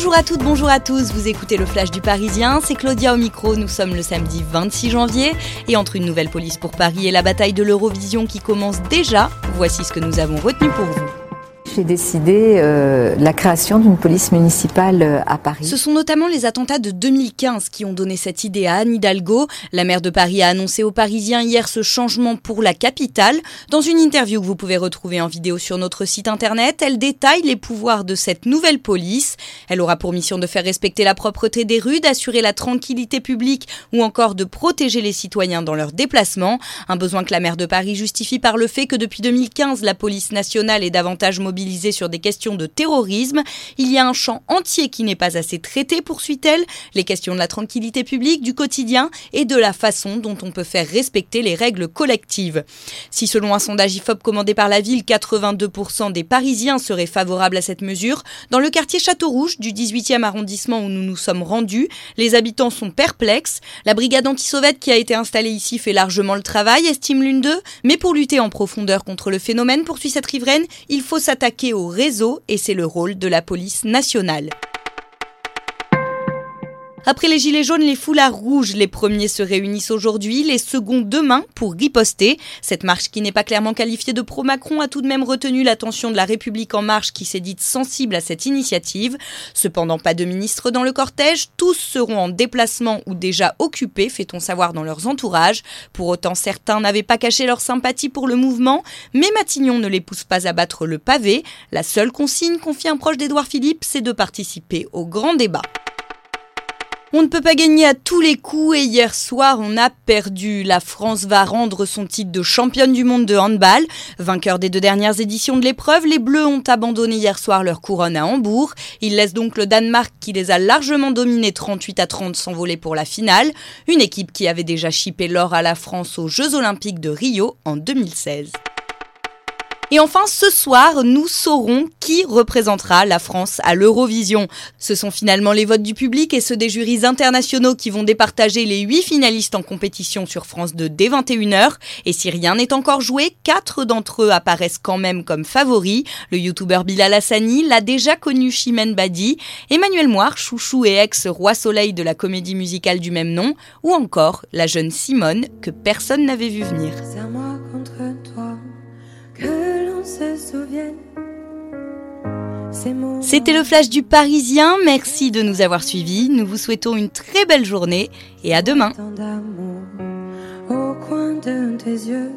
Bonjour à toutes, bonjour à tous, vous écoutez le Flash du Parisien, c'est Claudia au micro, nous sommes le samedi 26 janvier. Et entre une nouvelle police pour Paris et la bataille de l'Eurovision qui commence déjà, voici ce que nous avons retenu pour vous. J'ai décidé euh, la création d'une police municipale euh, à Paris. Ce sont notamment les attentats de 2015 qui ont donné cette idée à Anne Hidalgo. La maire de Paris a annoncé aux Parisiens hier ce changement pour la capitale. Dans une interview que vous pouvez retrouver en vidéo sur notre site internet, elle détaille les pouvoirs de cette nouvelle police. Elle aura pour mission de faire respecter la propreté des rues, d'assurer la tranquillité publique ou encore de protéger les citoyens dans leurs déplacements. Un besoin que la maire de Paris justifie par le fait que depuis 2015, la police nationale est davantage mobilisée sur des questions de terrorisme. Il y a un champ entier qui n'est pas assez traité, poursuit-elle, les questions de la tranquillité publique, du quotidien et de la façon dont on peut faire respecter les règles collectives. Si selon un sondage IFOP commandé par la ville, 82% des Parisiens seraient favorables à cette mesure, dans le quartier Château-Rouge du 18e arrondissement où nous nous sommes rendus, les habitants sont perplexes. La brigade anti-sauvette qui a été installée ici fait largement le travail, estime l'une d'eux, mais pour lutter en profondeur contre le phénomène, poursuit cette riveraine, il faut s'attaquer au réseau et c'est le rôle de la police nationale. Après les gilets jaunes, les foulards rouges, les premiers se réunissent aujourd'hui, les seconds demain pour riposter. Cette marche qui n'est pas clairement qualifiée de pro-Macron a tout de même retenu l'attention de la République en marche qui s'est dite sensible à cette initiative. Cependant, pas de ministre dans le cortège, tous seront en déplacement ou déjà occupés, fait-on savoir dans leurs entourages. Pour autant, certains n'avaient pas caché leur sympathie pour le mouvement, mais Matignon ne les pousse pas à battre le pavé. La seule consigne confie un proche d'Édouard Philippe, c'est de participer au grand débat. On ne peut pas gagner à tous les coups et hier soir on a perdu. La France va rendre son titre de championne du monde de handball. Vainqueur des deux dernières éditions de l'épreuve, les Bleus ont abandonné hier soir leur couronne à Hambourg. Ils laissent donc le Danemark qui les a largement dominés 38 à 30 s'envoler pour la finale. Une équipe qui avait déjà chippé l'or à la France aux Jeux Olympiques de Rio en 2016. Et enfin, ce soir, nous saurons qui représentera la France à l'Eurovision. Ce sont finalement les votes du public et ceux des jurys internationaux qui vont départager les huit finalistes en compétition sur France 2 dès 21h. Et si rien n'est encore joué, quatre d'entre eux apparaissent quand même comme favoris. Le youtubeur Bilal Hassani, l'a déjà connu Chimène Badi, Emmanuel Moir, chouchou et ex-roi soleil de la comédie musicale du même nom, ou encore la jeune Simone que personne n'avait vu venir. C'était le flash du Parisien. Merci de nous avoir suivis. Nous vous souhaitons une très belle journée et à demain. Au coin de tes yeux,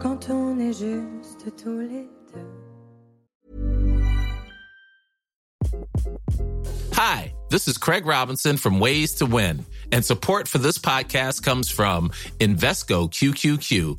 quand on est juste tous les deux. Hi, this is Craig Robinson from Ways to Win, and support for this podcast comes from Invesco QQQ